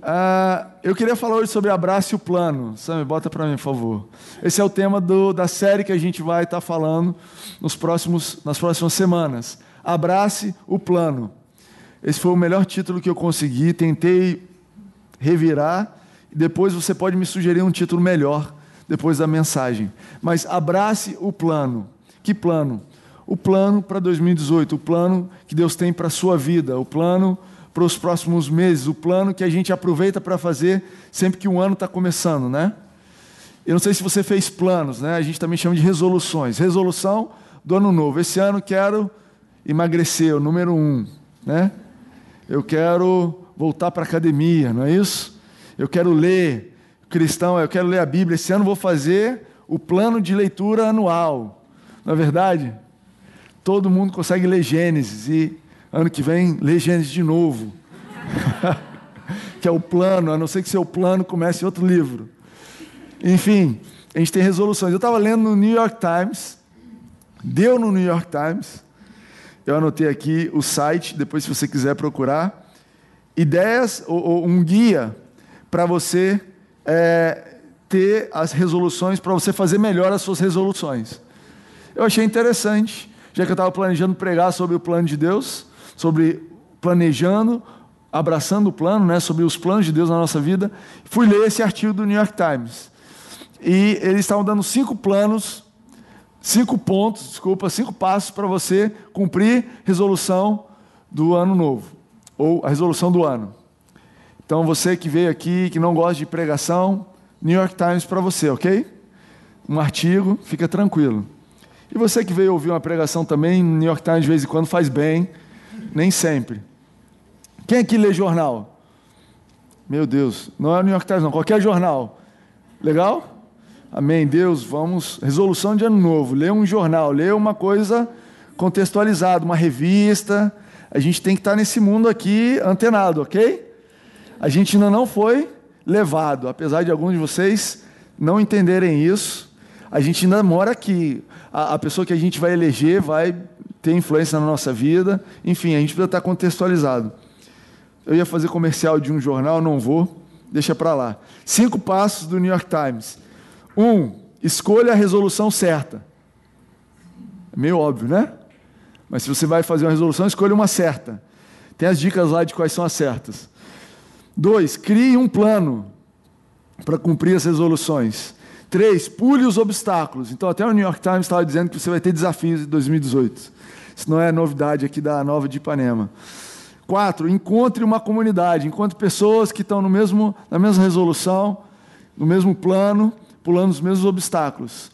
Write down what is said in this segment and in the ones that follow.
Uh, eu queria falar hoje sobre abraço e o plano. Sam, bota para mim, por favor. Esse é o tema do, da série que a gente vai estar tá falando nos próximos, nas próximas semanas. Abrace o plano. Esse foi o melhor título que eu consegui. Tentei revirar. E depois você pode me sugerir um título melhor depois da mensagem. Mas abrace o plano. Que plano? O plano para 2018, o plano que Deus tem para a sua vida, o plano para os próximos meses, o plano que a gente aproveita para fazer sempre que um ano está começando, né? Eu não sei se você fez planos, né? A gente também chama de resoluções. Resolução do ano novo. Esse ano quero emagrecer, o número um, né? Eu quero voltar para a academia, não é isso? Eu quero ler, cristão, eu quero ler a Bíblia. Esse ano vou fazer o plano de leitura anual. Na é verdade, todo mundo consegue ler Gênesis e Ano que vem, lê Gênesis de novo. que é o plano, a não ser que seu plano comece outro livro. Enfim, a gente tem resoluções. Eu estava lendo no New York Times, deu no New York Times, eu anotei aqui o site, depois se você quiser procurar, ideias ou, ou um guia para você é, ter as resoluções, para você fazer melhor as suas resoluções. Eu achei interessante, já que eu estava planejando pregar sobre o plano de Deus, sobre planejando, abraçando o plano, né, sobre os planos de Deus na nossa vida. Fui ler esse artigo do New York Times. E eles estavam dando cinco planos, cinco pontos, desculpa, cinco passos para você cumprir resolução do ano novo, ou a resolução do ano. Então, você que veio aqui, que não gosta de pregação, New York Times para você, ok? Um artigo, fica tranquilo. E você que veio ouvir uma pregação também, New York Times de vez em quando faz bem, nem sempre. Quem aqui lê jornal? Meu Deus, não é o New York Times, não, qualquer jornal. Legal? Amém. Deus, vamos. Resolução de ano novo. Lê um jornal, lê uma coisa contextualizada, uma revista. A gente tem que estar nesse mundo aqui antenado, ok? A gente ainda não foi levado, apesar de alguns de vocês não entenderem isso. A gente ainda mora aqui. A, a pessoa que a gente vai eleger vai ter influência na nossa vida. Enfim, a gente precisa estar contextualizado. Eu ia fazer comercial de um jornal, não vou, deixa para lá. Cinco passos do New York Times. Um, escolha a resolução certa. É meio óbvio, né? Mas se você vai fazer uma resolução, escolha uma certa. Tem as dicas lá de quais são as certas. Dois, crie um plano para cumprir as resoluções. Três, pule os obstáculos. Então, até o New York Times estava dizendo que você vai ter desafios em 2018. Isso não é novidade aqui da Nova de Ipanema. Quatro, encontre uma comunidade, encontre pessoas que estão no mesmo, na mesma resolução, no mesmo plano, pulando os mesmos obstáculos.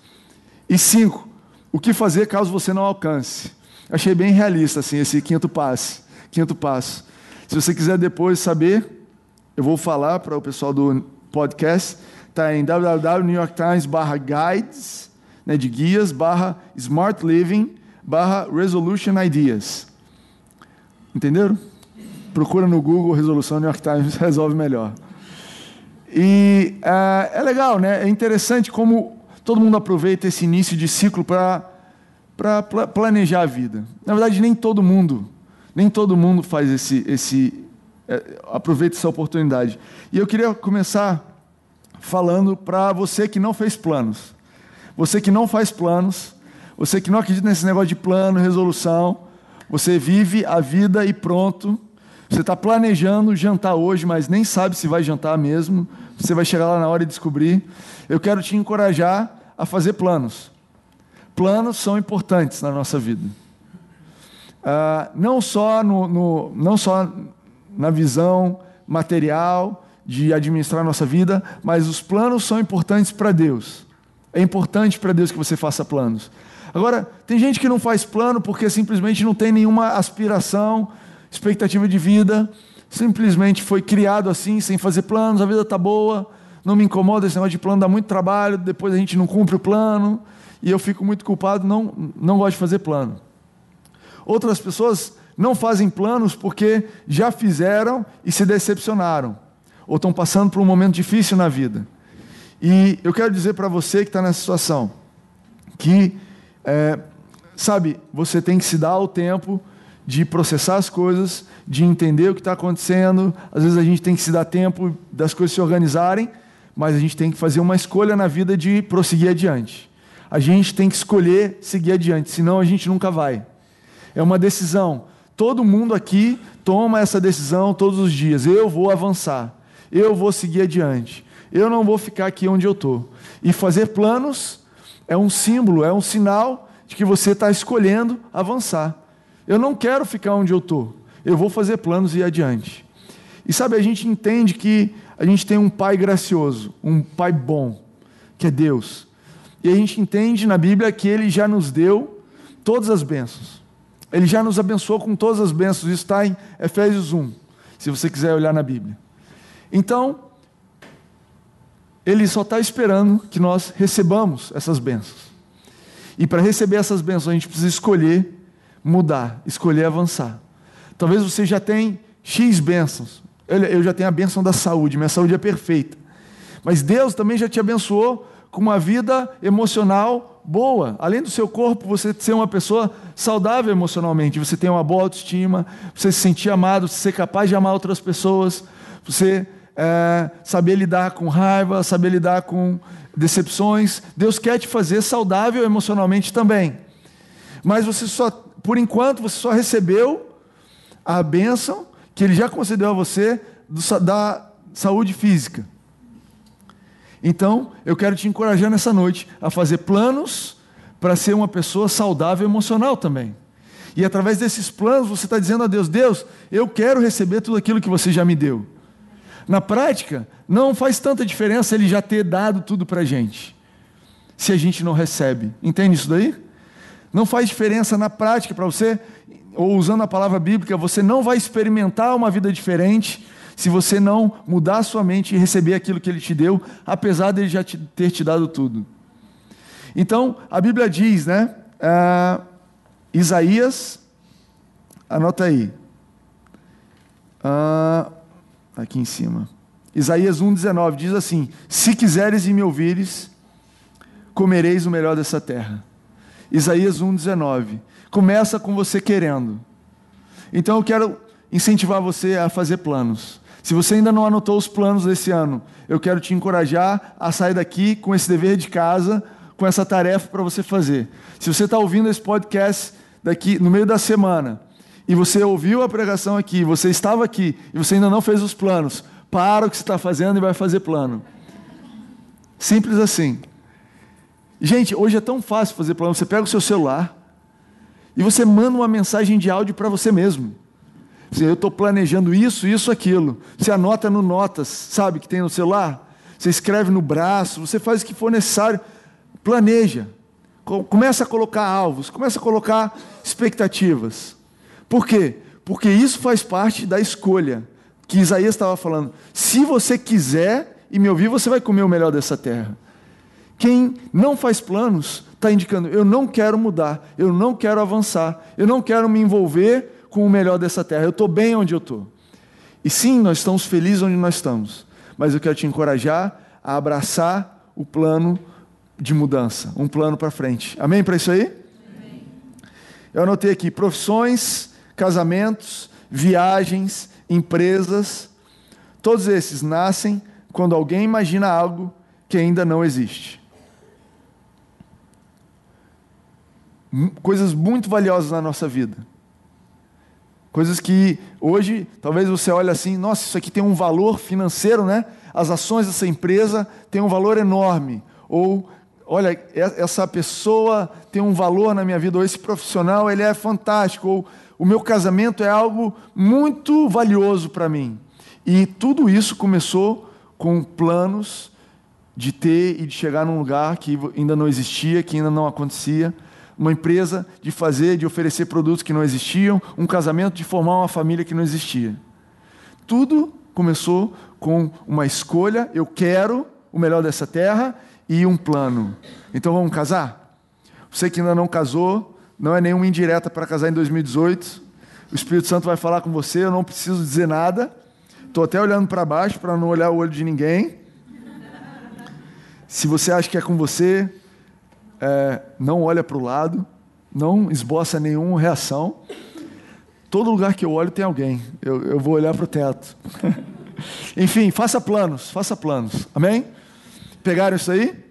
E cinco, o que fazer caso você não alcance? Achei bem realista assim esse quinto passo. Quinto passo. Se você quiser depois saber, eu vou falar para o pessoal do podcast. Está em www.newyorktimes/guides, né, de guias, barra Smart Living barra Resolution Ideas. Entenderam? Procura no Google Resolução New York Times, resolve melhor. E é, é legal, né? É interessante como todo mundo aproveita esse início de ciclo para planejar a vida. Na verdade, nem todo mundo, nem todo mundo faz esse, esse é, aproveita essa oportunidade. E eu queria começar falando para você que não fez planos. Você que não faz planos, você que não acredita nesse negócio de plano, resolução, você vive a vida e pronto. Você está planejando jantar hoje, mas nem sabe se vai jantar mesmo. Você vai chegar lá na hora e descobrir. Eu quero te encorajar a fazer planos. Planos são importantes na nossa vida. Ah, não, só no, no, não só na visão material de administrar a nossa vida, mas os planos são importantes para Deus. É importante para Deus que você faça planos. Agora, tem gente que não faz plano porque simplesmente não tem nenhuma aspiração, expectativa de vida, simplesmente foi criado assim, sem fazer planos, a vida está boa, não me incomoda esse negócio de plano, dá muito trabalho, depois a gente não cumpre o plano, e eu fico muito culpado, não, não gosto de fazer plano. Outras pessoas não fazem planos porque já fizeram e se decepcionaram, ou estão passando por um momento difícil na vida. E eu quero dizer para você que está nessa situação, que é, sabe, você tem que se dar o tempo de processar as coisas, de entender o que está acontecendo. Às vezes a gente tem que se dar tempo das coisas se organizarem, mas a gente tem que fazer uma escolha na vida de prosseguir adiante. A gente tem que escolher seguir adiante, senão a gente nunca vai. É uma decisão. Todo mundo aqui toma essa decisão todos os dias. Eu vou avançar. Eu vou seguir adiante. Eu não vou ficar aqui onde eu estou. E fazer planos é um símbolo, é um sinal de que você está escolhendo avançar. Eu não quero ficar onde eu estou. Eu vou fazer planos e ir adiante. E sabe, a gente entende que a gente tem um pai gracioso, um pai bom, que é Deus. E a gente entende na Bíblia que ele já nos deu todas as bênçãos. Ele já nos abençoou com todas as bênçãos. Isso está em Efésios 1, se você quiser olhar na Bíblia. Então, ele só está esperando que nós recebamos essas bênçãos. E para receber essas bênçãos, a gente precisa escolher mudar, escolher avançar. Talvez você já tenha X bênçãos. Eu já tenho a bênção da saúde, minha saúde é perfeita. Mas Deus também já te abençoou com uma vida emocional boa. Além do seu corpo, você ser uma pessoa saudável emocionalmente, você tem uma boa autoestima, você se sentir amado, você ser capaz de amar outras pessoas, você é, saber lidar com raiva, saber lidar com decepções. Deus quer te fazer saudável emocionalmente também. Mas você só, por enquanto, você só recebeu a bênção que Ele já concedeu a você da saúde física. Então, eu quero te encorajar nessa noite a fazer planos para ser uma pessoa saudável emocional também. E através desses planos você está dizendo a Deus: Deus, eu quero receber tudo aquilo que você já me deu. Na prática, não faz tanta diferença ele já ter dado tudo para a gente, se a gente não recebe. Entende isso daí? Não faz diferença na prática para você, ou usando a palavra bíblica, você não vai experimentar uma vida diferente se você não mudar sua mente e receber aquilo que ele te deu, apesar dele já te, ter te dado tudo. Então, a Bíblia diz, né? Uh, Isaías, anota aí. Uh, aqui em cima. Isaías 1,19 diz assim: Se quiseres e me ouvires, comereis o melhor dessa terra. Isaías 1,19. Começa com você querendo. Então eu quero incentivar você a fazer planos. Se você ainda não anotou os planos desse ano, eu quero te encorajar a sair daqui com esse dever de casa, com essa tarefa para você fazer. Se você está ouvindo esse podcast daqui no meio da semana e você ouviu a pregação aqui, você estava aqui e você ainda não fez os planos, para o que você está fazendo e vai fazer plano. Simples assim. Gente, hoje é tão fácil fazer plano. Você pega o seu celular e você manda uma mensagem de áudio para você mesmo. Eu estou planejando isso, isso, aquilo. Você anota no Notas, sabe, que tem no celular? Você escreve no braço, você faz o que for necessário. Planeja. Começa a colocar alvos, começa a colocar expectativas. Por quê? Porque isso faz parte da escolha que Isaías estava falando. Se você quiser e me ouvir, você vai comer o melhor dessa terra. Quem não faz planos está indicando: eu não quero mudar, eu não quero avançar, eu não quero me envolver com o melhor dessa terra. Eu estou bem onde eu estou. E sim, nós estamos felizes onde nós estamos. Mas eu quero te encorajar a abraçar o plano de mudança, um plano para frente. Amém para isso aí? Amém. Eu anotei aqui profissões, casamentos, viagens, empresas. Todos esses nascem quando alguém imagina algo que ainda não existe. Coisas muito valiosas na nossa vida. Coisas que hoje, talvez você olhe assim, nossa, isso aqui tem um valor financeiro, né? As ações dessa empresa têm um valor enorme. Ou, olha, essa pessoa tem um valor na minha vida, ou esse profissional, ele é fantástico. Ou o meu casamento é algo muito valioso para mim. E tudo isso começou com planos de ter e de chegar num lugar que ainda não existia, que ainda não acontecia uma empresa de fazer, de oferecer produtos que não existiam, um casamento de formar uma família que não existia. Tudo começou com uma escolha, eu quero o melhor dessa terra e um plano. Então vamos casar? Você que ainda não casou, não é nenhuma indireta para casar em 2018. O Espírito Santo vai falar com você, eu não preciso dizer nada. Estou até olhando para baixo para não olhar o olho de ninguém. Se você acha que é com você, é, não olha para o lado, não esboça nenhuma reação. Todo lugar que eu olho tem alguém. Eu, eu vou olhar para o teto. Enfim, faça planos, faça planos. Amém? Pegaram isso aí?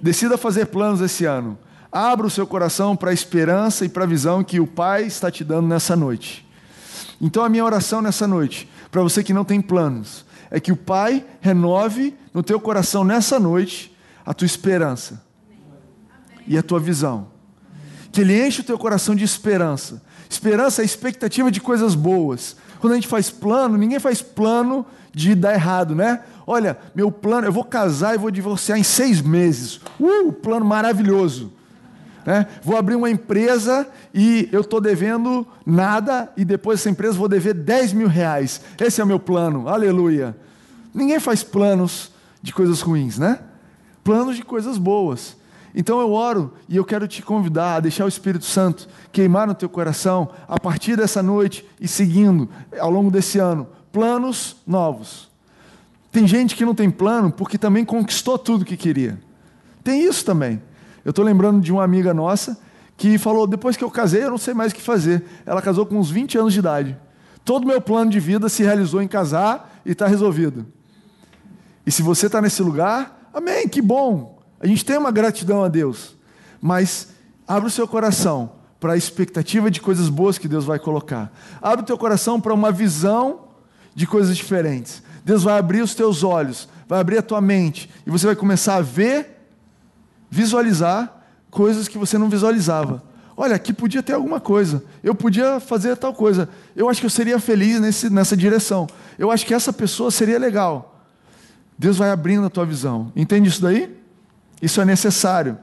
Decida fazer planos esse ano. Abra o seu coração para a esperança e para a visão que o Pai está te dando nessa noite. Então, a minha oração nessa noite, para você que não tem planos, é que o Pai renove no teu coração nessa noite a tua esperança e a tua visão. Que Ele enche o teu coração de esperança. Esperança é a expectativa de coisas boas. Quando a gente faz plano, ninguém faz plano de dar errado, né? Olha, meu plano, eu vou casar e vou divorciar em seis meses. Uh, plano maravilhoso. Né? Vou abrir uma empresa e eu estou devendo nada e depois essa empresa vou dever 10 mil reais. Esse é o meu plano, aleluia. Ninguém faz planos de coisas ruins, né? Planos de coisas boas. Então eu oro e eu quero te convidar a deixar o Espírito Santo queimar no teu coração a partir dessa noite e seguindo ao longo desse ano planos novos. Tem gente que não tem plano porque também conquistou tudo que queria. Tem isso também. Eu estou lembrando de uma amiga nossa que falou: depois que eu casei, eu não sei mais o que fazer. Ela casou com uns 20 anos de idade. Todo o meu plano de vida se realizou em casar e está resolvido. E se você está nesse lugar, amém, que bom. A gente tem uma gratidão a Deus, mas abre o seu coração para a expectativa de coisas boas que Deus vai colocar. Abre o teu coração para uma visão de coisas diferentes. Deus vai abrir os teus olhos, vai abrir a tua mente e você vai começar a ver, visualizar coisas que você não visualizava. Olha, aqui podia ter alguma coisa. Eu podia fazer tal coisa. Eu acho que eu seria feliz nesse, nessa direção. Eu acho que essa pessoa seria legal. Deus vai abrindo a tua visão. Entende isso daí? Isso é necessário.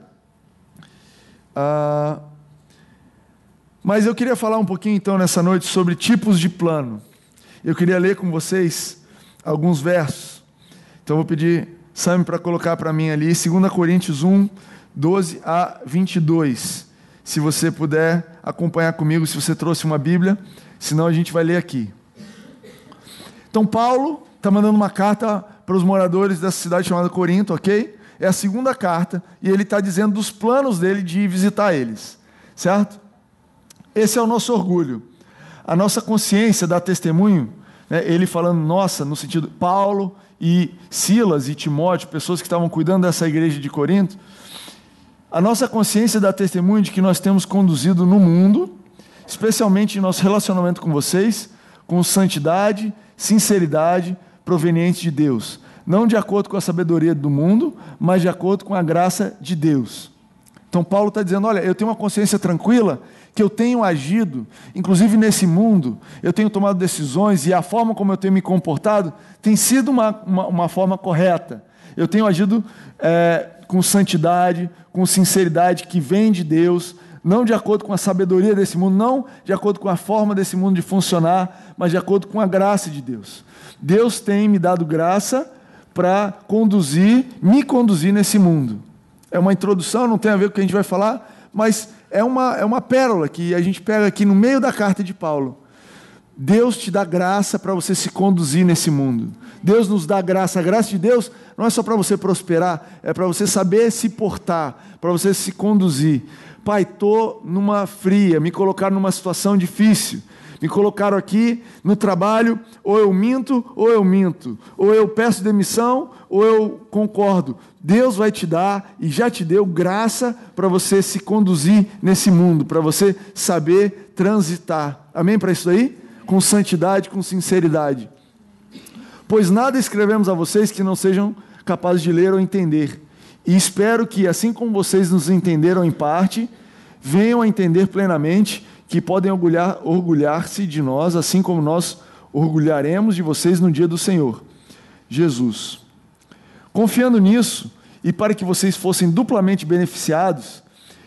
Ah, mas eu queria falar um pouquinho então nessa noite sobre tipos de plano. Eu queria ler com vocês alguns versos. Então vou pedir Sam para colocar para mim ali, 2 Coríntios 1, 12 a 22. Se você puder acompanhar comigo, se você trouxe uma Bíblia, senão a gente vai ler aqui. Então Paulo está mandando uma carta para os moradores dessa cidade chamada Corinto, ok? é a segunda carta, e ele está dizendo dos planos dele de visitar eles, certo? Esse é o nosso orgulho. A nossa consciência dá testemunho, né? ele falando nossa, no sentido Paulo e Silas e Timóteo, pessoas que estavam cuidando dessa igreja de Corinto. A nossa consciência dá testemunho de que nós temos conduzido no mundo, especialmente em nosso relacionamento com vocês, com santidade, sinceridade proveniente de Deus não de acordo com a sabedoria do mundo, mas de acordo com a graça de Deus. Então, Paulo está dizendo: olha, eu tenho uma consciência tranquila, que eu tenho agido, inclusive nesse mundo, eu tenho tomado decisões e a forma como eu tenho me comportado tem sido uma, uma, uma forma correta. Eu tenho agido é, com santidade, com sinceridade que vem de Deus, não de acordo com a sabedoria desse mundo, não de acordo com a forma desse mundo de funcionar, mas de acordo com a graça de Deus. Deus tem me dado graça para conduzir, me conduzir nesse mundo. É uma introdução, não tem a ver com o que a gente vai falar, mas é uma, é uma pérola que a gente pega aqui no meio da carta de Paulo. Deus te dá graça para você se conduzir nesse mundo. Deus nos dá graça. A graça de Deus não é só para você prosperar, é para você saber se portar, para você se conduzir. Pai, estou numa fria, me colocar numa situação difícil me colocaram aqui no trabalho, ou eu minto, ou eu minto, ou eu peço demissão, ou eu concordo. Deus vai te dar e já te deu graça para você se conduzir nesse mundo, para você saber transitar. Amém para isso aí? Com santidade, com sinceridade. Pois nada escrevemos a vocês que não sejam capazes de ler ou entender. E espero que, assim como vocês nos entenderam em parte, venham a entender plenamente que podem orgulhar-se orgulhar de nós, assim como nós orgulharemos de vocês no dia do Senhor, Jesus. Confiando nisso, e para que vocês fossem duplamente beneficiados,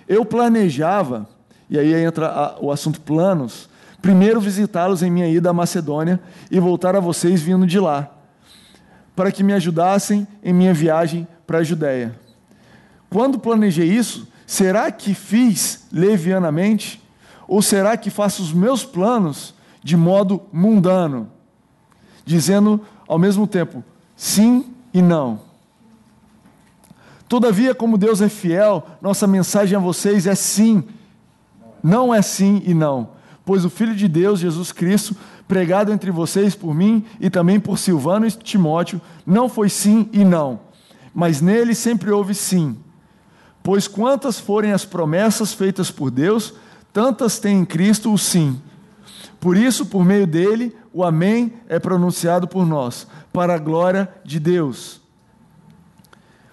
eu planejava, e aí entra a, o assunto planos, primeiro visitá-los em minha ida à Macedônia e voltar a vocês vindo de lá, para que me ajudassem em minha viagem para a Judéia. Quando planejei isso, será que fiz levianamente? Ou será que faço os meus planos de modo mundano, dizendo ao mesmo tempo sim e não? Todavia, como Deus é fiel, nossa mensagem a vocês é sim, não é sim e não. Pois o Filho de Deus, Jesus Cristo, pregado entre vocês por mim e também por Silvano e Timóteo, não foi sim e não, mas nele sempre houve sim. Pois quantas forem as promessas feitas por Deus, tantas tem em Cristo o sim. Por isso, por meio dele, o Amém é pronunciado por nós, para a glória de Deus.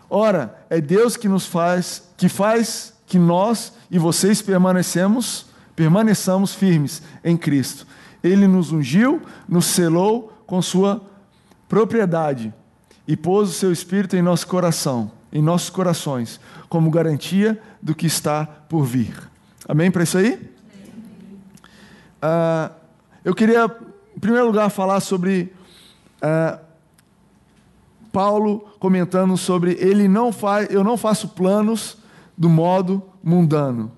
Ora, é Deus que nos faz, que faz que nós e vocês permanecemos, permaneçamos firmes em Cristo. Ele nos ungiu, nos selou com sua propriedade e pôs o seu espírito em nosso coração, em nossos corações, como garantia do que está por vir. Amém para isso aí? Ah, eu queria, em primeiro lugar, falar sobre ah, Paulo comentando sobre ele não faz, eu não faço planos do modo mundano.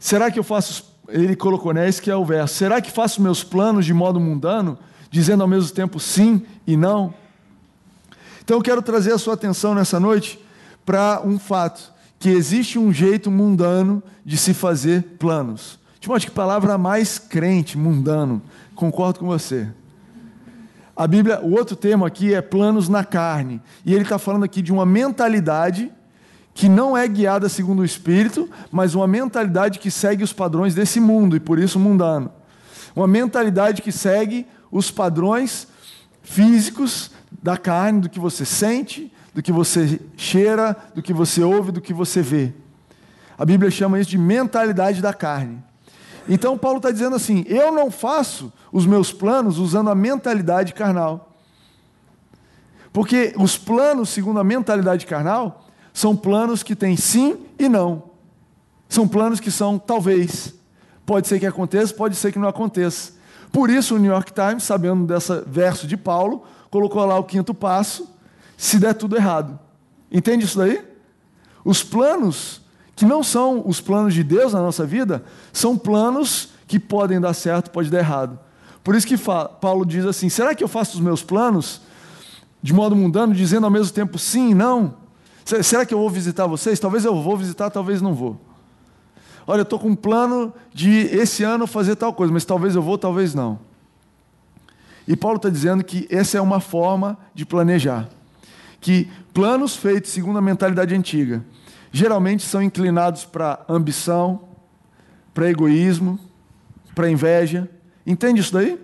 Será que eu faço, ele colocou, né, que é o verso, será que faço meus planos de modo mundano, dizendo ao mesmo tempo sim e não? Então eu quero trazer a sua atenção nessa noite para um fato, que existe um jeito mundano de se fazer planos. Timóteo, que palavra mais crente, mundano, concordo com você. A Bíblia, o outro termo aqui é planos na carne. E ele está falando aqui de uma mentalidade que não é guiada segundo o Espírito, mas uma mentalidade que segue os padrões desse mundo e por isso mundano. Uma mentalidade que segue os padrões físicos da carne, do que você sente, do que você cheira, do que você ouve, do que você vê. A Bíblia chama isso de mentalidade da carne. Então Paulo está dizendo assim: eu não faço os meus planos usando a mentalidade carnal. Porque os planos, segundo a mentalidade carnal, são planos que têm sim e não. São planos que são talvez. Pode ser que aconteça, pode ser que não aconteça. Por isso o New York Times, sabendo dessa verso de Paulo, colocou lá o quinto passo, se der tudo errado. Entende isso daí? Os planos que não são os planos de Deus na nossa vida, são planos que podem dar certo, pode dar errado. Por isso que Paulo diz assim: será que eu faço os meus planos de modo mundano, dizendo ao mesmo tempo sim e não? Será que eu vou visitar vocês? Talvez eu vou visitar, talvez não vou. Olha, eu estou com um plano de esse ano fazer tal coisa, mas talvez eu vou, talvez não. E Paulo está dizendo que essa é uma forma de planejar. Que planos feitos segundo a mentalidade antiga geralmente são inclinados para ambição, para egoísmo, para inveja. Entende isso daí?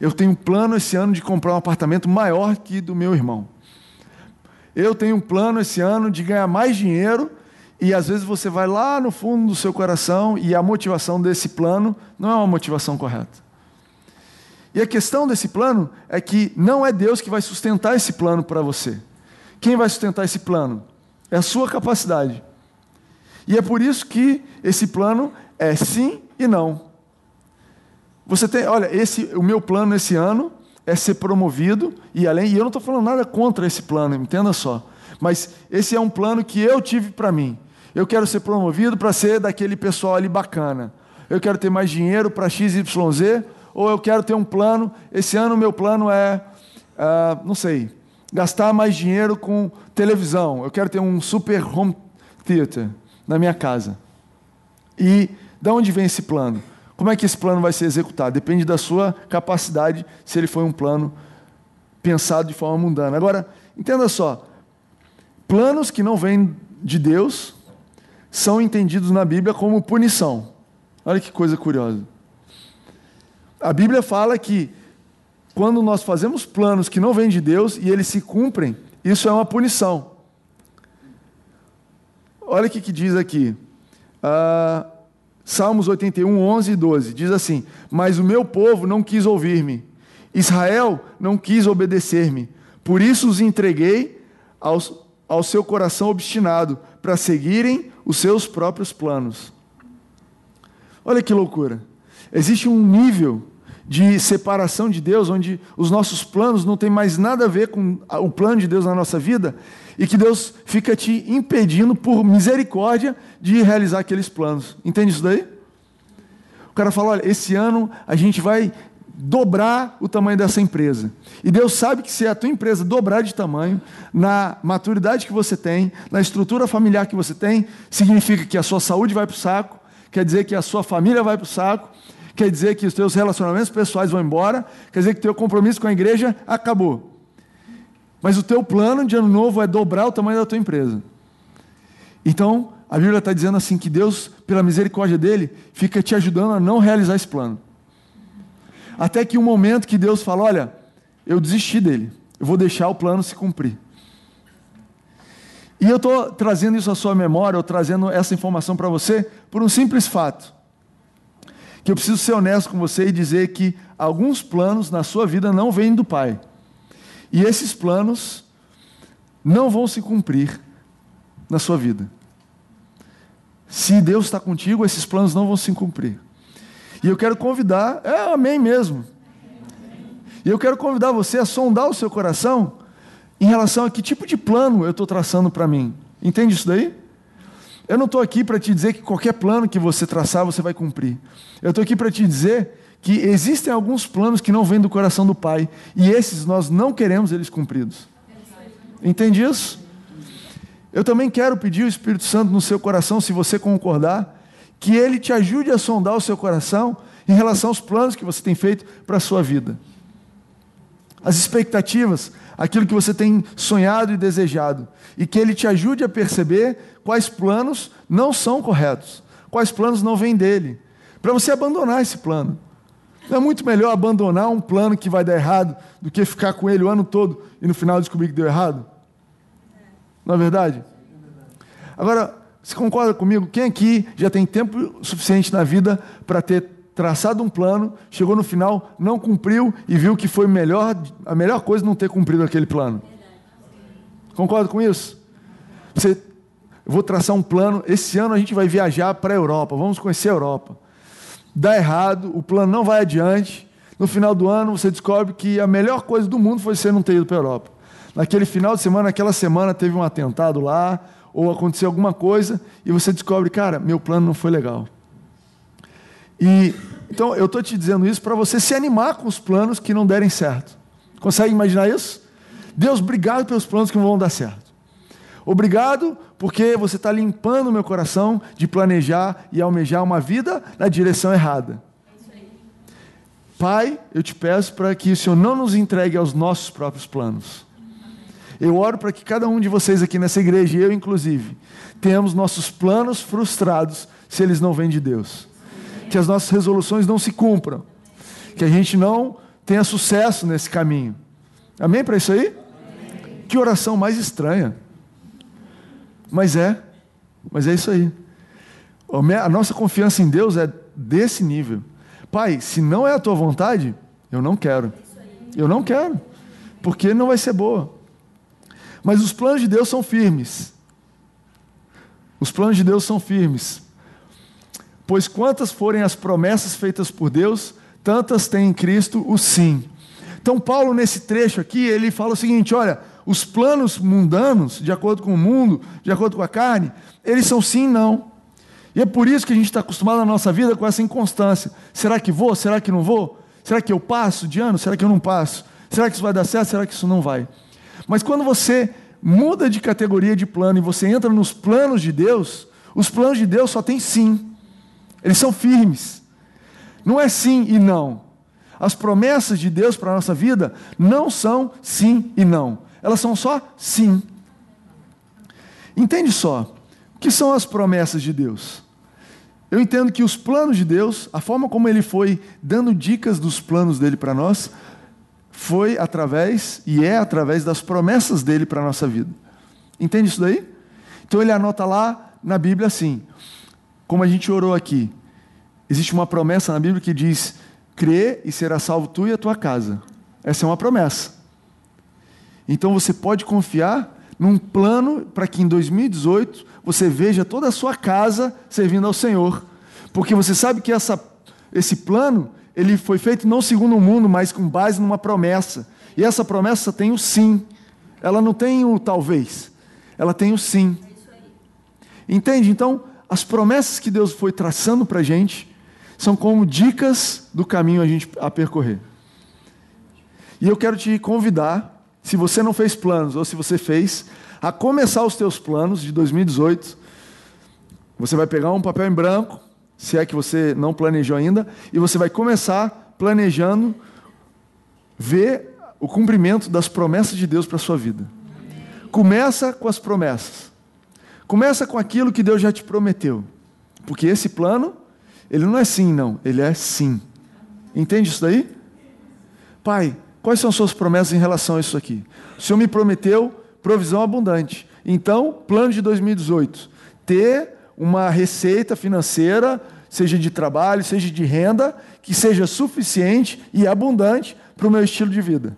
Eu tenho um plano esse ano de comprar um apartamento maior que do meu irmão eu tenho um plano esse ano de ganhar mais dinheiro, e às vezes você vai lá no fundo do seu coração e a motivação desse plano não é uma motivação correta. E a questão desse plano é que não é Deus que vai sustentar esse plano para você. Quem vai sustentar esse plano? É a sua capacidade. E é por isso que esse plano é sim e não. Você tem, olha, esse, o meu plano esse ano é ser promovido e além. E eu não estou falando nada contra esse plano, entenda só. Mas esse é um plano que eu tive para mim. Eu quero ser promovido para ser daquele pessoal ali bacana. Eu quero ter mais dinheiro para XYZ, ou eu quero ter um plano. Esse ano o meu plano é, uh, não sei, gastar mais dinheiro com televisão. Eu quero ter um super home theater na minha casa. E de onde vem esse plano? Como é que esse plano vai ser executado? Depende da sua capacidade, se ele foi um plano pensado de forma mundana. Agora, entenda só: planos que não vêm de Deus são entendidos na Bíblia como punição. Olha que coisa curiosa. A Bíblia fala que quando nós fazemos planos que não vêm de Deus e eles se cumprem, isso é uma punição. Olha o que, que diz aqui. Ah, Salmos 81, 11 e 12 diz assim: Mas o meu povo não quis ouvir-me, Israel não quis obedecer-me, por isso os entreguei aos, ao seu coração obstinado, para seguirem os seus próprios planos. Olha que loucura! Existe um nível de separação de Deus, onde os nossos planos não têm mais nada a ver com o plano de Deus na nossa vida, e que Deus fica te impedindo, por misericórdia, de realizar aqueles planos. Entende isso daí? O cara fala: olha, esse ano a gente vai dobrar o tamanho dessa empresa. E Deus sabe que se a tua empresa dobrar de tamanho, na maturidade que você tem, na estrutura familiar que você tem, significa que a sua saúde vai para o saco, quer dizer que a sua família vai para o saco, quer dizer que os teus relacionamentos pessoais vão embora, quer dizer que o teu compromisso com a igreja acabou. Mas o teu plano de ano novo é dobrar o tamanho da tua empresa. Então, a Bíblia está dizendo assim que Deus, pela misericórdia dele, fica te ajudando a não realizar esse plano. Até que um momento que Deus fala: Olha, eu desisti dele, eu vou deixar o plano se cumprir. E eu estou trazendo isso à sua memória, ou trazendo essa informação para você, por um simples fato. Que eu preciso ser honesto com você e dizer que alguns planos na sua vida não vêm do Pai. E esses planos não vão se cumprir na sua vida. Se Deus está contigo, esses planos não vão se cumprir. E eu quero convidar, é amém mesmo. E eu quero convidar você a sondar o seu coração em relação a que tipo de plano eu estou traçando para mim. Entende isso daí? Eu não estou aqui para te dizer que qualquer plano que você traçar você vai cumprir. Eu estou aqui para te dizer que existem alguns planos que não vêm do coração do Pai e esses nós não queremos eles cumpridos. Entende isso? Eu também quero pedir o Espírito Santo no seu coração, se você concordar, que ele te ajude a sondar o seu coração em relação aos planos que você tem feito para a sua vida. As expectativas, aquilo que você tem sonhado e desejado, e que ele te ajude a perceber quais planos não são corretos, quais planos não vêm dele, para você abandonar esse plano. Não é muito melhor abandonar um plano que vai dar errado do que ficar com ele o ano todo e no final descobrir que deu errado? Não é verdade? Agora, você concorda comigo? Quem aqui já tem tempo suficiente na vida para ter traçado um plano, chegou no final, não cumpriu e viu que foi melhor, a melhor coisa não ter cumprido aquele plano? Concorda com isso? Você, eu vou traçar um plano. Esse ano a gente vai viajar para a Europa, vamos conhecer a Europa dá errado, o plano não vai adiante. No final do ano, você descobre que a melhor coisa do mundo foi você não ter ido para a Europa. Naquele final de semana, naquela semana, teve um atentado lá, ou aconteceu alguma coisa, e você descobre, cara, meu plano não foi legal. E então eu estou te dizendo isso para você se animar com os planos que não derem certo. Consegue imaginar isso? Deus, obrigado pelos planos que não vão dar certo. Obrigado, porque você está limpando o meu coração de planejar e almejar uma vida na direção errada. Pai, eu te peço para que o Senhor não nos entregue aos nossos próprios planos. Eu oro para que cada um de vocês aqui nessa igreja, e eu inclusive, tenhamos nossos planos frustrados se eles não vêm de Deus. Que as nossas resoluções não se cumpram. Que a gente não tenha sucesso nesse caminho. Amém para isso aí? Amém. Que oração mais estranha. Mas é, mas é isso aí. A nossa confiança em Deus é desse nível. Pai, se não é a tua vontade, eu não quero. Eu não quero, porque não vai ser boa. Mas os planos de Deus são firmes. Os planos de Deus são firmes. Pois quantas forem as promessas feitas por Deus, tantas tem em Cristo o sim. Então, Paulo, nesse trecho aqui, ele fala o seguinte: olha, os planos mundanos, de acordo com o mundo, de acordo com a carne, eles são sim e não. E é por isso que a gente está acostumado na nossa vida com essa inconstância. Será que vou? Será que não vou? Será que eu passo de ano? Será que eu não passo? Será que isso vai dar certo? Será que isso não vai? Mas quando você muda de categoria de plano e você entra nos planos de Deus, os planos de Deus só tem sim. Eles são firmes. Não é sim e não. As promessas de Deus para a nossa vida não são sim e não elas são só sim. Entende só, o que são as promessas de Deus? Eu entendo que os planos de Deus, a forma como ele foi dando dicas dos planos dele para nós, foi através e é através das promessas dele para a nossa vida. Entende isso daí? Então ele anota lá na Bíblia assim, como a gente orou aqui. Existe uma promessa na Bíblia que diz: crê e será salvo tu e a tua casa. Essa é uma promessa. Então você pode confiar num plano para que em 2018 você veja toda a sua casa servindo ao Senhor. Porque você sabe que essa, esse plano ele foi feito não segundo o mundo, mas com base numa promessa. E essa promessa tem o sim. Ela não tem o talvez. Ela tem o sim. Entende? Então, as promessas que Deus foi traçando para a gente são como dicas do caminho a gente a percorrer. E eu quero te convidar se você não fez planos ou se você fez, a começar os teus planos de 2018, você vai pegar um papel em branco se é que você não planejou ainda, e você vai começar planejando ver o cumprimento das promessas de Deus para a sua vida. Começa com as promessas. Começa com aquilo que Deus já te prometeu. Porque esse plano, ele não é sim, não, ele é sim. Entende isso daí? Pai, quais são as suas promessas em relação a isso aqui? O Senhor me prometeu provisão abundante. Então, plano de 2018, ter uma receita financeira, seja de trabalho, seja de renda, que seja suficiente e abundante para o meu estilo de vida.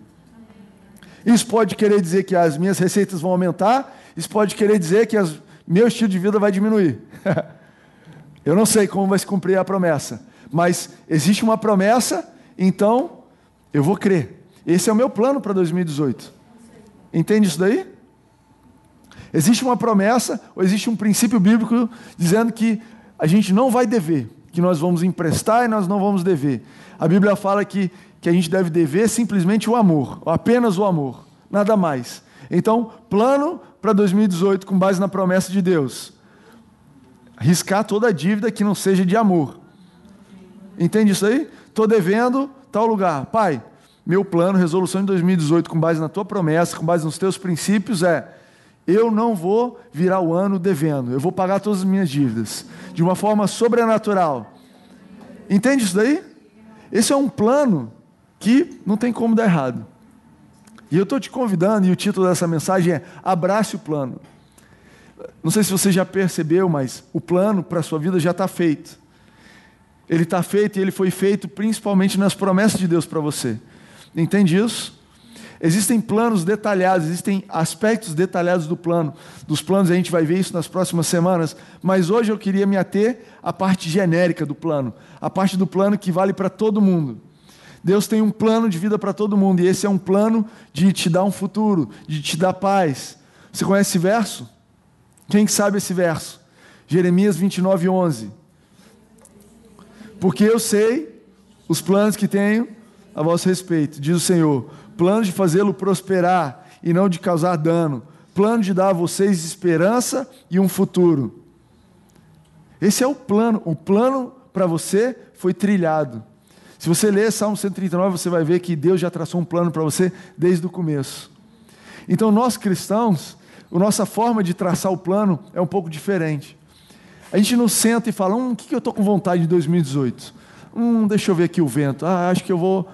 Isso pode querer dizer que as minhas receitas vão aumentar, isso pode querer dizer que o meu estilo de vida vai diminuir. Eu não sei como vai se cumprir a promessa, mas existe uma promessa, então eu vou crer. Esse é o meu plano para 2018. Entende isso daí? Existe uma promessa, ou existe um princípio bíblico dizendo que a gente não vai dever, que nós vamos emprestar e nós não vamos dever. A Bíblia fala que, que a gente deve dever simplesmente o amor, apenas o amor, nada mais. Então, plano para 2018 com base na promessa de Deus. Riscar toda a dívida que não seja de amor. Entende isso aí? Estou devendo tal lugar. Pai, meu plano, resolução de 2018, com base na tua promessa, com base nos teus princípios, é eu não vou virar o ano devendo, eu vou pagar todas as minhas dívidas, de uma forma sobrenatural. Entende isso daí? Esse é um plano que não tem como dar errado. E eu estou te convidando, e o título dessa mensagem é Abrace o plano. Não sei se você já percebeu, mas o plano para a sua vida já está feito. Ele está feito e ele foi feito principalmente nas promessas de Deus para você. Entende isso? Existem planos detalhados, existem aspectos detalhados do plano. Dos planos a gente vai ver isso nas próximas semanas, mas hoje eu queria me ater à parte genérica do plano, a parte do plano que vale para todo mundo. Deus tem um plano de vida para todo mundo, e esse é um plano de te dar um futuro, de te dar paz. Você conhece esse verso? Quem sabe esse verso? Jeremias 29, 11. Porque eu sei os planos que tenho a vosso respeito, diz o Senhor plano de fazê-lo prosperar e não de causar dano, plano de dar a vocês esperança e um futuro. Esse é o plano, o plano para você foi trilhado. Se você ler Salmo 139, você vai ver que Deus já traçou um plano para você desde o começo. Então, nós cristãos, a nossa forma de traçar o plano é um pouco diferente. A gente não senta e fala, hum, o que eu estou com vontade de 2018? Hum, deixa eu ver aqui o vento. Ah, acho que eu vou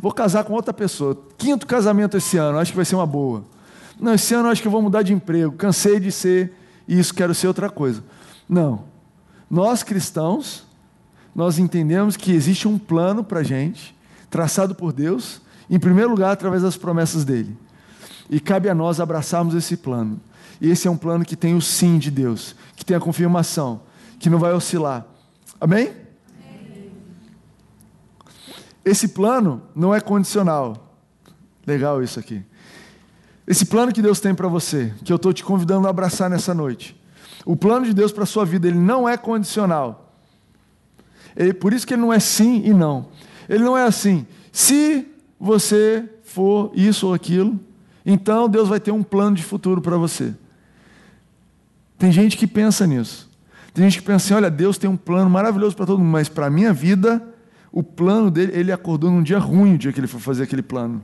Vou casar com outra pessoa. Quinto casamento esse ano, acho que vai ser uma boa. Não, esse ano acho que eu vou mudar de emprego. Cansei de ser isso, quero ser outra coisa. Não. Nós cristãos, nós entendemos que existe um plano para a gente, traçado por Deus, em primeiro lugar através das promessas dele. E cabe a nós abraçarmos esse plano. E esse é um plano que tem o sim de Deus, que tem a confirmação, que não vai oscilar. Amém? Esse plano não é condicional. Legal isso aqui. Esse plano que Deus tem para você, que eu estou te convidando a abraçar nessa noite. O plano de Deus para a sua vida, ele não é condicional. Ele, por isso que ele não é sim e não. Ele não é assim. Se você for isso ou aquilo, então Deus vai ter um plano de futuro para você. Tem gente que pensa nisso. Tem gente que pensa assim: olha, Deus tem um plano maravilhoso para todo mundo, mas para a minha vida, o plano dele, ele acordou num dia ruim, o dia que ele foi fazer aquele plano.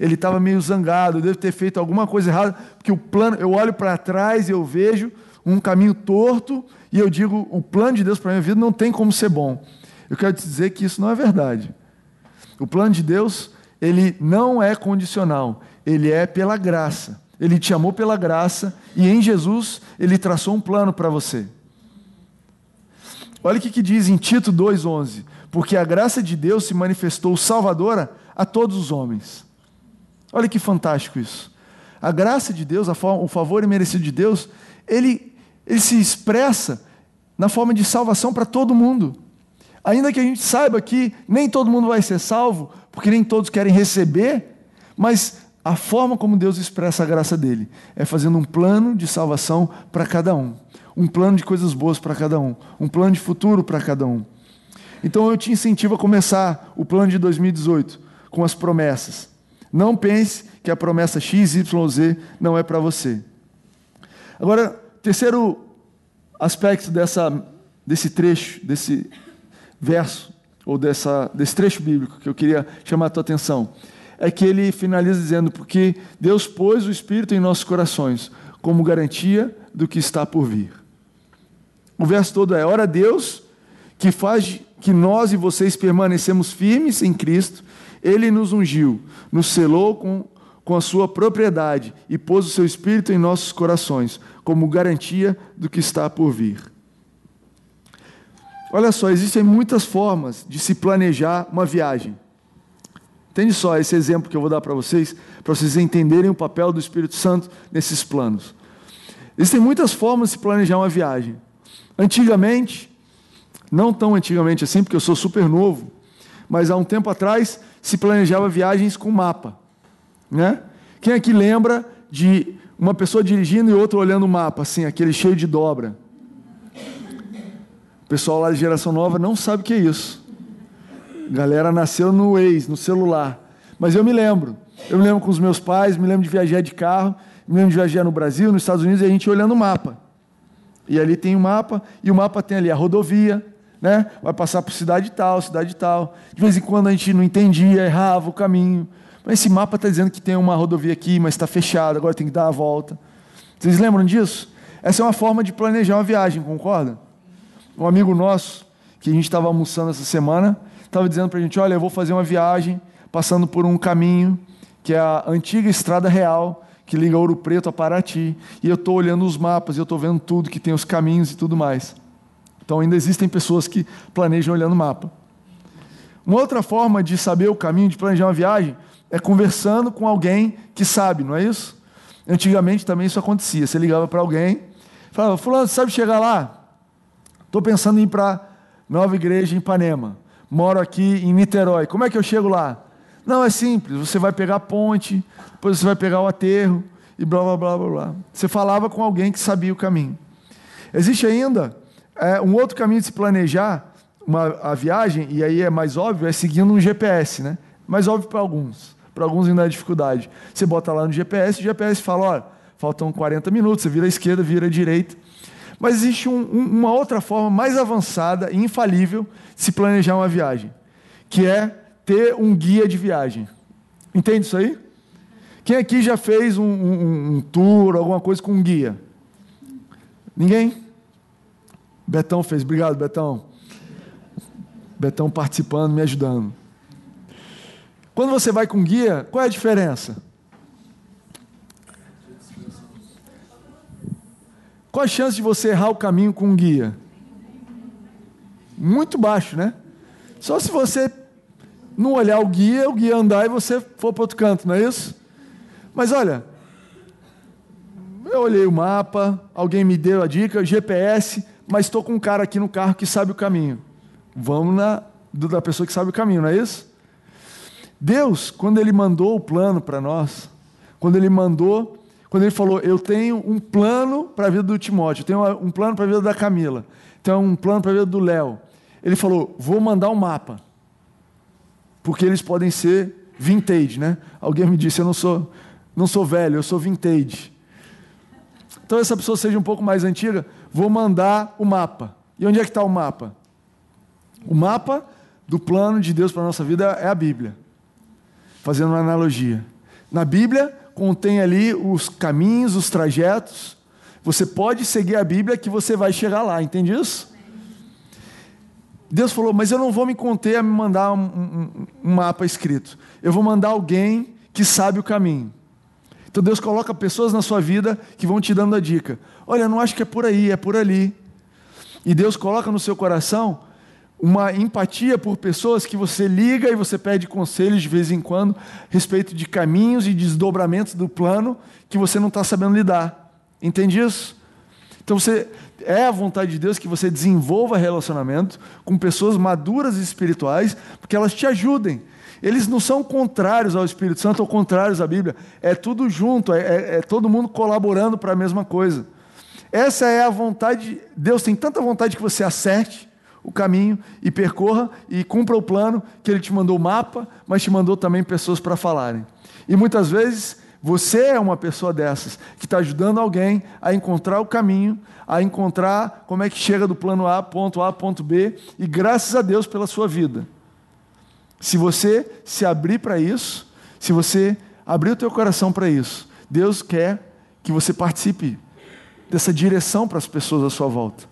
Ele estava meio zangado, deve ter feito alguma coisa errada, porque o plano, eu olho para trás e eu vejo um caminho torto e eu digo, o plano de Deus para a minha vida não tem como ser bom. Eu quero te dizer que isso não é verdade. O plano de Deus, ele não é condicional, ele é pela graça. Ele te amou pela graça e em Jesus ele traçou um plano para você. Olha o que, que diz em Tito 2,11 porque a graça de Deus se manifestou salvadora a todos os homens. Olha que fantástico isso. A graça de Deus, o favor imerecido de Deus, ele, ele se expressa na forma de salvação para todo mundo. Ainda que a gente saiba que nem todo mundo vai ser salvo, porque nem todos querem receber, mas a forma como Deus expressa a graça dele é fazendo um plano de salvação para cada um, um plano de coisas boas para cada um, um plano de futuro para cada um. Então eu te incentivo a começar o plano de 2018 com as promessas. Não pense que a promessa X, Y, Z não é para você. Agora, terceiro aspecto dessa desse trecho, desse verso, ou dessa, desse trecho bíblico que eu queria chamar a tua atenção, é que ele finaliza dizendo: Porque Deus pôs o Espírito em nossos corações como garantia do que está por vir. O verso todo é: Ora, Deus, que faz que nós e vocês permanecemos firmes em Cristo, Ele nos ungiu, nos selou com, com a sua propriedade e pôs o seu Espírito em nossos corações como garantia do que está por vir. Olha só, existem muitas formas de se planejar uma viagem. Entende só esse exemplo que eu vou dar para vocês, para vocês entenderem o papel do Espírito Santo nesses planos. Existem muitas formas de se planejar uma viagem. Antigamente, não tão antigamente assim, porque eu sou super novo, mas há um tempo atrás se planejava viagens com mapa. Né? Quem aqui lembra de uma pessoa dirigindo e outra olhando o mapa, assim, aquele cheio de dobra? O pessoal lá de geração nova não sabe o que é isso. A galera nasceu no Waze, no celular. Mas eu me lembro. Eu me lembro com os meus pais, me lembro de viajar de carro, me lembro de viajar no Brasil, nos Estados Unidos, e a gente olhando o mapa. E ali tem o um mapa, e o mapa tem ali a rodovia, né? Vai passar por cidade tal, cidade tal. De vez em quando a gente não entendia, errava o caminho. Esse mapa está dizendo que tem uma rodovia aqui, mas está fechada, agora tem que dar a volta. Vocês lembram disso? Essa é uma forma de planejar uma viagem, concorda? Um amigo nosso, que a gente estava almoçando essa semana, estava dizendo para a gente: olha, eu vou fazer uma viagem passando por um caminho que é a antiga estrada real que liga Ouro Preto a Paraty. E eu estou olhando os mapas, e eu estou vendo tudo, que tem os caminhos e tudo mais. Então ainda existem pessoas que planejam olhando o mapa. Uma outra forma de saber o caminho, de planejar uma viagem, é conversando com alguém que sabe, não é isso? Antigamente também isso acontecia. Você ligava para alguém, falava, fulano, sabe chegar lá? Estou pensando em ir para Nova Igreja em Ipanema. Moro aqui em Niterói. Como é que eu chego lá? Não, é simples. Você vai pegar a ponte, depois você vai pegar o aterro e blá, blá, blá, blá, blá. Você falava com alguém que sabia o caminho. Existe ainda é, um outro caminho de se planejar uma, a viagem, e aí é mais óbvio, é seguindo um GPS, né? Mais óbvio para alguns. Para alguns ainda é dificuldade. Você bota lá no GPS, o GPS fala, faltam 40 minutos, você vira à esquerda, vira à direita. Mas existe um, um, uma outra forma mais avançada e infalível de se planejar uma viagem, que é ter um guia de viagem. Entende isso aí? Quem aqui já fez um, um tour, alguma coisa com um guia? Ninguém? Betão fez. Obrigado, Betão. Betão participando, me ajudando. Quando você vai com guia, qual é a diferença? Qual a chance de você errar o caminho com um guia? Muito baixo, né? Só se você não olhar o guia, o guia andar e você for para outro canto, não é isso? Mas olha, eu olhei o mapa, alguém me deu a dica, GPS, mas estou com um cara aqui no carro que sabe o caminho. Vamos na da pessoa que sabe o caminho, não é isso? Deus, quando Ele mandou o plano para nós, quando Ele mandou quando ele falou: Eu tenho um plano para a vida do Timóteo, eu tenho um plano para a vida da Camila, tenho um plano para a vida do Léo. Ele falou: Vou mandar um mapa, porque eles podem ser vintage, né? Alguém me disse: Eu não sou, não sou velho, eu sou vintage. Então, essa pessoa seja um pouco mais antiga, vou mandar o mapa. E onde é que está o mapa? O mapa do plano de Deus para a nossa vida é a Bíblia. Fazendo uma analogia. Na Bíblia, contém ali os caminhos, os trajetos. Você pode seguir a Bíblia que você vai chegar lá, entende isso? Deus falou, mas eu não vou me conter a me mandar um, um, um mapa escrito. Eu vou mandar alguém que sabe o caminho. Então Deus coloca pessoas na sua vida que vão te dando a dica. Olha, eu não acho que é por aí, é por ali. E Deus coloca no seu coração uma empatia por pessoas que você liga e você pede conselhos de vez em quando respeito de caminhos e desdobramentos do plano que você não está sabendo lidar. Entende isso? Então você é a vontade de Deus que você desenvolva relacionamento com pessoas maduras e espirituais, porque elas te ajudem. Eles não são contrários ao Espírito Santo ou contrários à Bíblia. É tudo junto, é, é, é todo mundo colaborando para a mesma coisa. Essa é a vontade. Deus tem tanta vontade que você acerte o caminho e percorra e cumpra o plano que ele te mandou o mapa, mas te mandou também pessoas para falarem. E muitas vezes Você é uma pessoa dessas, que está ajudando alguém a encontrar o caminho, a encontrar como é que chega do plano A, ponto A, ponto B, e graças a Deus pela sua vida. Se você se abrir para isso, se você abrir o teu coração para isso, Deus quer que você participe dessa direção para as pessoas à sua volta.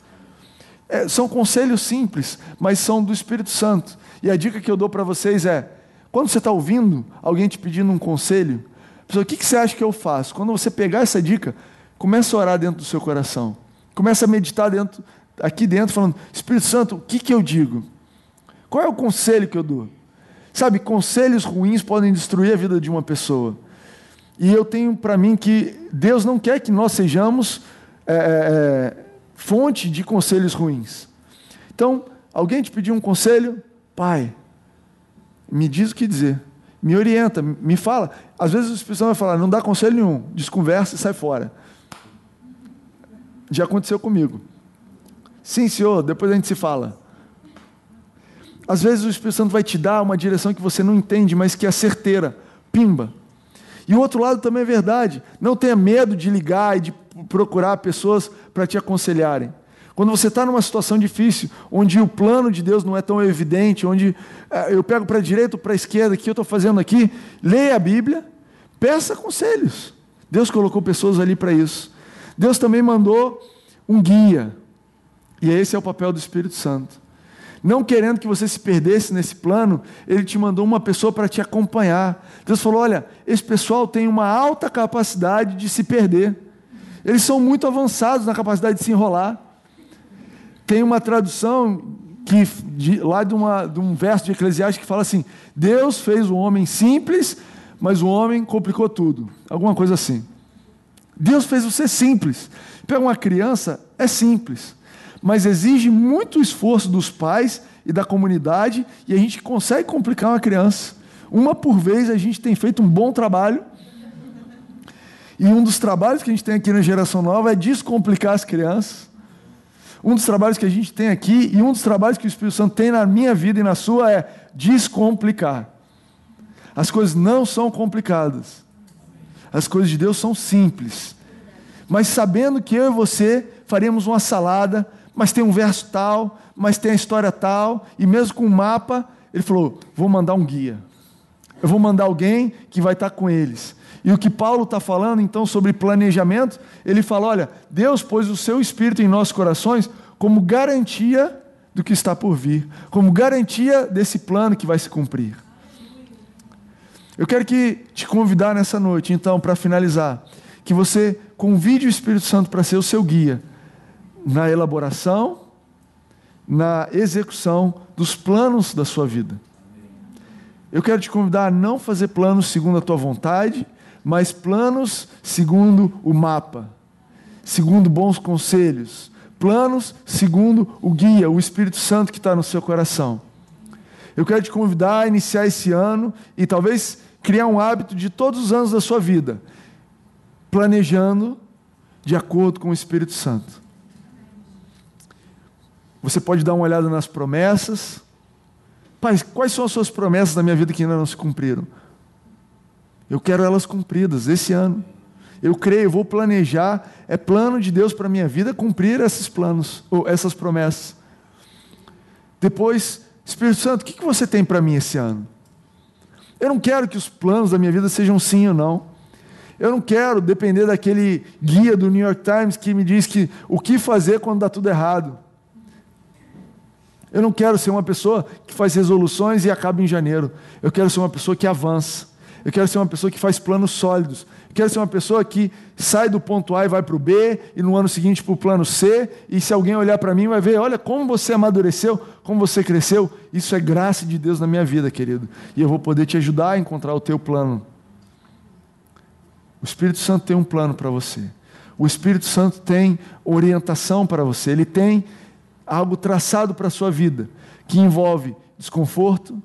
É, são conselhos simples, mas são do Espírito Santo. E a dica que eu dou para vocês é: quando você está ouvindo alguém te pedindo um conselho, o que, que você acha que eu faço? Quando você pegar essa dica, começa a orar dentro do seu coração. Começa a meditar dentro, aqui dentro, falando: Espírito Santo, o que, que eu digo? Qual é o conselho que eu dou? Sabe, conselhos ruins podem destruir a vida de uma pessoa. E eu tenho para mim que Deus não quer que nós sejamos é, é, é, fonte de conselhos ruins. Então, alguém te pediu um conselho? Pai, me diz o que dizer. Me orienta, me fala. Às vezes o Espírito Santo vai falar, não dá conselho nenhum, desconversa e sai fora. Já aconteceu comigo. Sim, senhor, depois a gente se fala. Às vezes o Espírito Santo vai te dar uma direção que você não entende, mas que é certeira. Pimba. E o outro lado também é verdade. Não tenha medo de ligar e de procurar pessoas para te aconselharem. Quando você está numa situação difícil, onde o plano de Deus não é tão evidente, onde é, eu pego para a direita ou para a esquerda, o que eu estou fazendo aqui, leia a Bíblia, peça conselhos. Deus colocou pessoas ali para isso. Deus também mandou um guia. E esse é o papel do Espírito Santo. Não querendo que você se perdesse nesse plano, ele te mandou uma pessoa para te acompanhar. Deus falou: olha, esse pessoal tem uma alta capacidade de se perder. Eles são muito avançados na capacidade de se enrolar. Tem uma tradução que de, lá de, uma, de um verso de Eclesiastes que fala assim: Deus fez o homem simples, mas o homem complicou tudo. Alguma coisa assim. Deus fez você simples. Pega uma criança, é simples mas exige muito esforço dos pais e da comunidade, e a gente consegue complicar uma criança. Uma por vez a gente tem feito um bom trabalho. E um dos trabalhos que a gente tem aqui na geração nova é descomplicar as crianças. Um dos trabalhos que a gente tem aqui e um dos trabalhos que o Espírito Santo tem na minha vida e na sua é descomplicar. As coisas não são complicadas. As coisas de Deus são simples. Mas sabendo que eu e você faremos uma salada mas tem um verso tal, mas tem a história tal, e mesmo com o um mapa, ele falou: vou mandar um guia. Eu vou mandar alguém que vai estar com eles. E o que Paulo está falando então sobre planejamento, ele fala: olha, Deus pôs o seu espírito em nossos corações como garantia do que está por vir, como garantia desse plano que vai se cumprir. Eu quero que te convidar nessa noite, então, para finalizar, que você convide o Espírito Santo para ser o seu guia na elaboração, na execução dos planos da sua vida. Eu quero te convidar a não fazer planos segundo a tua vontade, mas planos segundo o mapa, segundo bons conselhos, planos segundo o guia, o Espírito Santo que está no seu coração. Eu quero te convidar a iniciar esse ano e talvez criar um hábito de todos os anos da sua vida, planejando de acordo com o Espírito Santo. Você pode dar uma olhada nas promessas. Pai, quais são as suas promessas na minha vida que ainda não se cumpriram? Eu quero elas cumpridas esse ano. Eu creio, vou planejar. É plano de Deus para a minha vida cumprir esses planos, ou essas promessas. Depois, Espírito Santo, o que você tem para mim esse ano? Eu não quero que os planos da minha vida sejam sim ou não. Eu não quero depender daquele guia do New York Times que me diz que o que fazer quando dá tudo errado. Eu não quero ser uma pessoa que faz resoluções e acaba em janeiro. Eu quero ser uma pessoa que avança. Eu quero ser uma pessoa que faz planos sólidos. Eu quero ser uma pessoa que sai do ponto A e vai para o B, e no ano seguinte para o plano C, e se alguém olhar para mim vai ver, olha como você amadureceu, como você cresceu. Isso é graça de Deus na minha vida, querido. E eu vou poder te ajudar a encontrar o teu plano. O Espírito Santo tem um plano para você. O Espírito Santo tem orientação para você. Ele tem algo traçado para a sua vida, que envolve desconforto,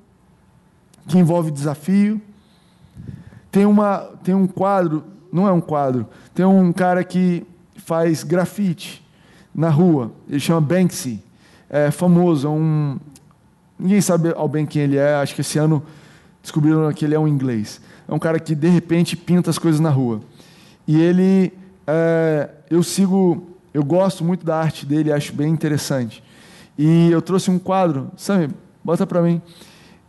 que envolve desafio. Tem, uma, tem um quadro, não é um quadro, tem um cara que faz grafite na rua, ele chama Banksy, é famoso, é um, ninguém sabe ao bem quem ele é, acho que esse ano descobriram que ele é um inglês. é um cara que de repente pinta as coisas na rua. E ele, é, eu sigo, eu gosto muito da arte dele, acho bem interessante. E eu trouxe um quadro, sabe? Bota para mim.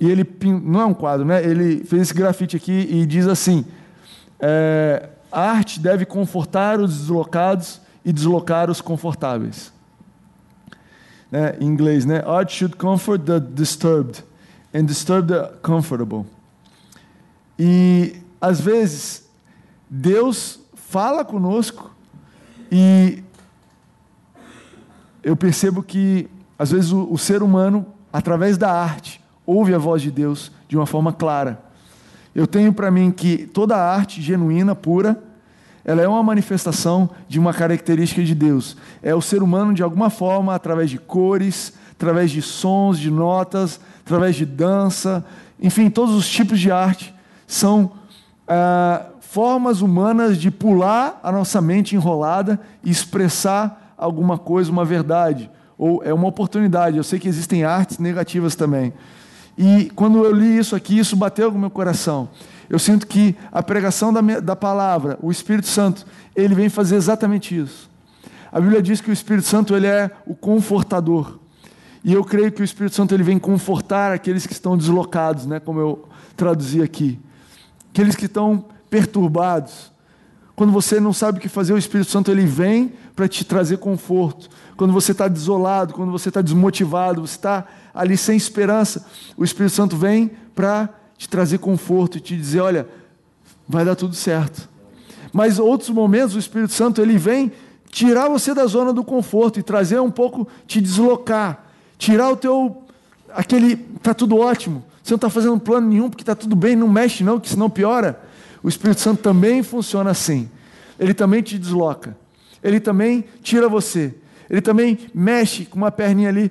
E ele não é um quadro, né? Ele fez esse grafite aqui e diz assim: é, a arte deve confortar os deslocados e deslocar os confortáveis. Né? Em inglês, né? Art should comfort the disturbed and disturb the comfortable. E às vezes Deus fala conosco e eu percebo que às vezes o, o ser humano, através da arte, ouve a voz de Deus de uma forma clara. Eu tenho para mim que toda arte genuína, pura, ela é uma manifestação de uma característica de Deus. É o ser humano, de alguma forma, através de cores, através de sons, de notas, através de dança, enfim, todos os tipos de arte são ah, formas humanas de pular a nossa mente enrolada e expressar alguma coisa, uma verdade ou é uma oportunidade. Eu sei que existem artes negativas também. E quando eu li isso aqui, isso bateu no meu coração. Eu sinto que a pregação da, da palavra, o Espírito Santo, ele vem fazer exatamente isso. A Bíblia diz que o Espírito Santo ele é o confortador. E eu creio que o Espírito Santo ele vem confortar aqueles que estão deslocados, né, como eu traduzi aqui. Aqueles que estão perturbados. Quando você não sabe o que fazer, o Espírito Santo ele vem para te trazer conforto quando você está desolado, quando você está desmotivado, você está ali sem esperança, o Espírito Santo vem para te trazer conforto e te dizer: olha, vai dar tudo certo. Mas outros momentos o Espírito Santo ele vem tirar você da zona do conforto e trazer um pouco, te deslocar, tirar o teu aquele tá tudo ótimo, você não está fazendo plano nenhum porque está tudo bem, não mexe não, que senão piora. O Espírito Santo também funciona assim. Ele também te desloca. Ele também tira você ele também mexe com uma perninha ali.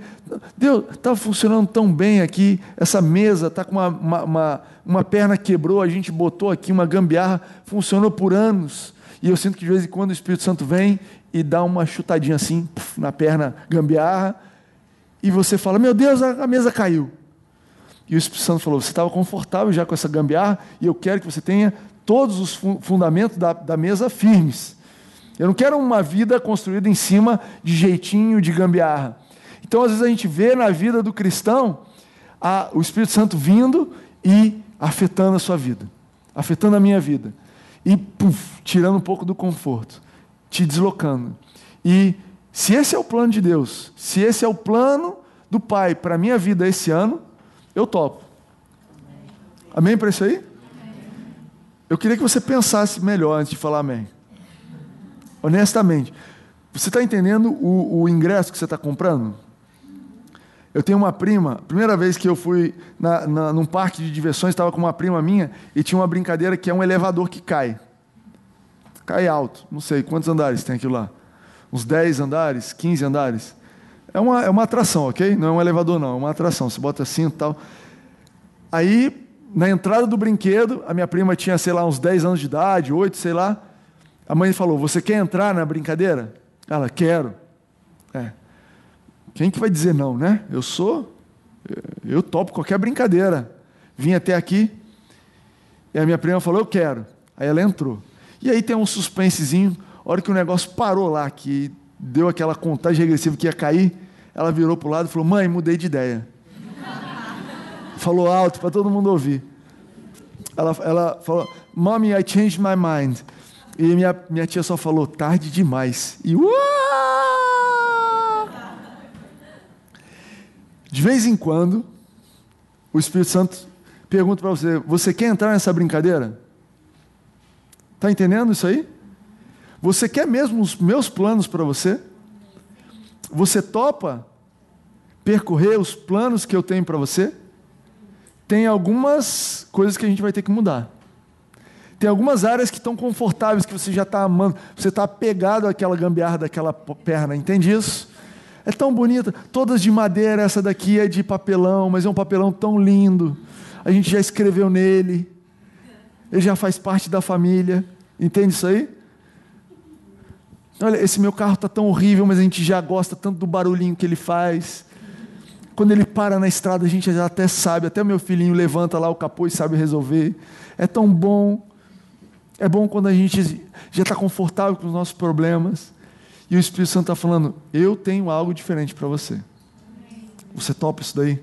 Deus, estava funcionando tão bem aqui, essa mesa está com uma, uma, uma, uma, perna quebrou, a gente botou aqui uma gambiarra, funcionou por anos. E eu sinto que de vez em quando o Espírito Santo vem e dá uma chutadinha assim na perna gambiarra, e você fala: Meu Deus, a, a mesa caiu. E o Espírito Santo falou: Você estava confortável já com essa gambiarra, e eu quero que você tenha todos os fundamentos da, da mesa firmes. Eu não quero uma vida construída em cima de jeitinho, de gambiarra. Então, às vezes, a gente vê na vida do cristão a, o Espírito Santo vindo e afetando a sua vida, afetando a minha vida. E puff, tirando um pouco do conforto, te deslocando. E se esse é o plano de Deus, se esse é o plano do Pai para a minha vida esse ano, eu topo. Amém para isso aí? Eu queria que você pensasse melhor antes de falar amém. Honestamente. Você está entendendo o, o, ingresso que você está comprando? Eu tenho uma prima, primeira vez que eu fui na, na, num parque de diversões, estava com uma prima minha e tinha uma brincadeira que é um elevador que cai. Cai alto, não sei quantos andares tem aquilo lá. Uns 10 andares, 15 andares. É uma, é uma atração, ok? Não é um elevador, não, é uma atração. Você bota assim e tal. Aí, na entrada do brinquedo, a minha prima tinha, sei lá, uns 10 anos de idade, 8, sei lá. A mãe falou: Você quer entrar na brincadeira? Ela, quero. É. Quem que vai dizer não, né? Eu sou, eu topo qualquer brincadeira. Vim até aqui. E a minha prima falou: Eu quero. Aí ela entrou. E aí tem um suspensezinho. A hora que o negócio parou lá, que deu aquela contagem regressiva que ia cair, ela virou para o lado e falou: Mãe, mudei de ideia. falou alto para todo mundo ouvir. Ela, ela falou: Mommy, I changed my mind. E minha, minha tia só falou, tarde demais. E! De vez em quando, o Espírito Santo pergunta para você: Você quer entrar nessa brincadeira? Está entendendo isso aí? Você quer mesmo os meus planos para você? Você topa percorrer os planos que eu tenho para você? Tem algumas coisas que a gente vai ter que mudar. Tem algumas áreas que estão confortáveis, que você já está amando, você está apegado àquela gambiarra daquela perna, entende isso? É tão bonita, todas de madeira, essa daqui é de papelão, mas é um papelão tão lindo. A gente já escreveu nele, ele já faz parte da família, entende isso aí? Olha, esse meu carro está tão horrível, mas a gente já gosta tanto do barulhinho que ele faz. Quando ele para na estrada, a gente já até sabe, até meu filhinho levanta lá o capô e sabe resolver. É tão bom. É bom quando a gente já está confortável com os nossos problemas. E o Espírito Santo está falando: Eu tenho algo diferente para você. Você topa isso daí?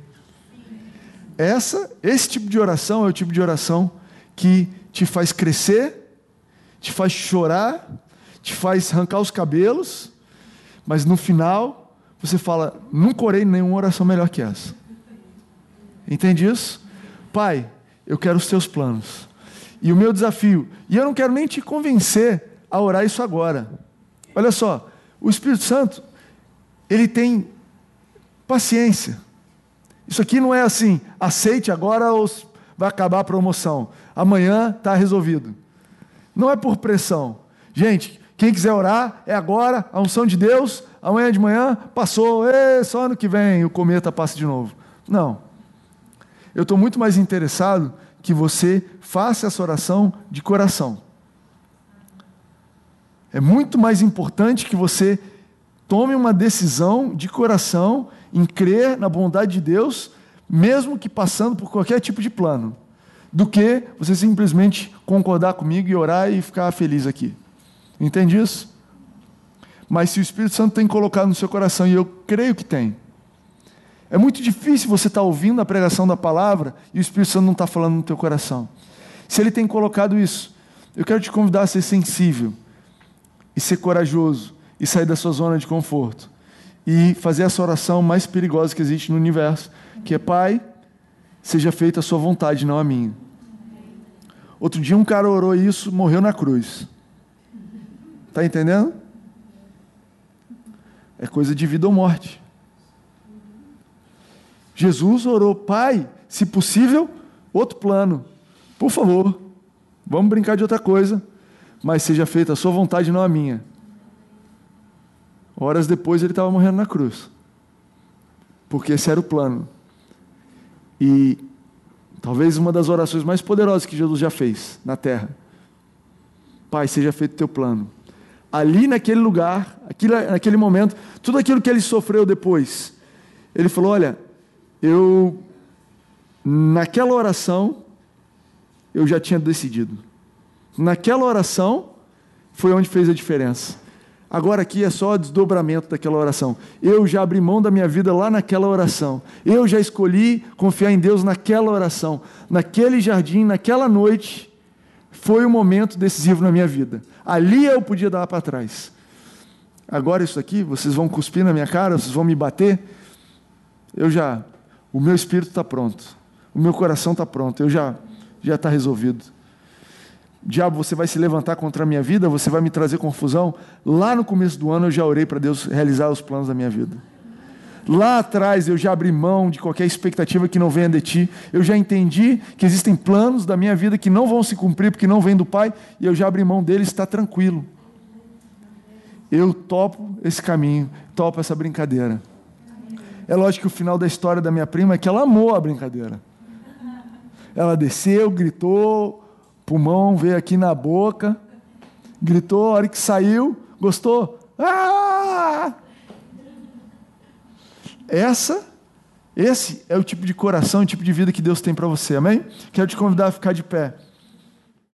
Essa, esse tipo de oração é o tipo de oração que te faz crescer, te faz chorar, te faz arrancar os cabelos, mas no final você fala: nunca orei nenhuma oração melhor que essa. Entende isso? Pai, eu quero os teus planos. E o meu desafio, e eu não quero nem te convencer a orar isso agora. Olha só, o Espírito Santo, ele tem paciência. Isso aqui não é assim, aceite agora ou vai acabar a promoção. Amanhã está resolvido. Não é por pressão. Gente, quem quiser orar, é agora, a unção de Deus, amanhã de manhã, passou, Ê, só ano que vem o cometa passa de novo. Não. Eu estou muito mais interessado que você faça essa oração de coração. É muito mais importante que você tome uma decisão de coração em crer na bondade de Deus, mesmo que passando por qualquer tipo de plano, do que você simplesmente concordar comigo e orar e ficar feliz aqui. Entende isso? Mas se o Espírito Santo tem colocado no seu coração, e eu creio que tem, é muito difícil você estar ouvindo a pregação da palavra e o Espírito Santo não está falando no teu coração. Se ele tem colocado isso, eu quero te convidar a ser sensível e ser corajoso e sair da sua zona de conforto e fazer essa oração mais perigosa que existe no universo, que é Pai, seja feita a sua vontade, não a minha. Outro dia um cara orou isso, morreu na cruz. Está entendendo? É coisa de vida ou morte. Jesus orou, Pai, se possível, outro plano. Por favor, vamos brincar de outra coisa, mas seja feita a sua vontade, não a minha. Horas depois ele estava morrendo na cruz. Porque esse era o plano. E talvez uma das orações mais poderosas que Jesus já fez na terra. Pai, seja feito o teu plano. Ali naquele lugar, naquele momento, tudo aquilo que ele sofreu depois, ele falou: Olha, eu, naquela oração, eu já tinha decidido. Naquela oração, foi onde fez a diferença. Agora aqui é só desdobramento daquela oração. Eu já abri mão da minha vida lá naquela oração. Eu já escolhi confiar em Deus naquela oração. Naquele jardim, naquela noite, foi o momento decisivo na minha vida. Ali eu podia dar para trás. Agora isso aqui, vocês vão cuspir na minha cara, vocês vão me bater. Eu já o meu espírito está pronto. O meu coração está pronto. Eu já já está resolvido. Diabo, você vai se levantar contra a minha vida, você vai me trazer confusão. Lá no começo do ano eu já orei para Deus realizar os planos da minha vida. Lá atrás eu já abri mão de qualquer expectativa que não venha de ti. Eu já entendi que existem planos da minha vida que não vão se cumprir porque não vêm do Pai, e eu já abri mão deles, está tranquilo. Eu topo esse caminho, topo essa brincadeira. É lógico que o final da história da minha prima é que ela amou a brincadeira. Ela desceu, gritou, pulmão veio aqui na boca, gritou, a hora que saiu, gostou? Ah! Essa, esse é o tipo de coração, o tipo de vida que Deus tem para você, amém? Quero te convidar a ficar de pé.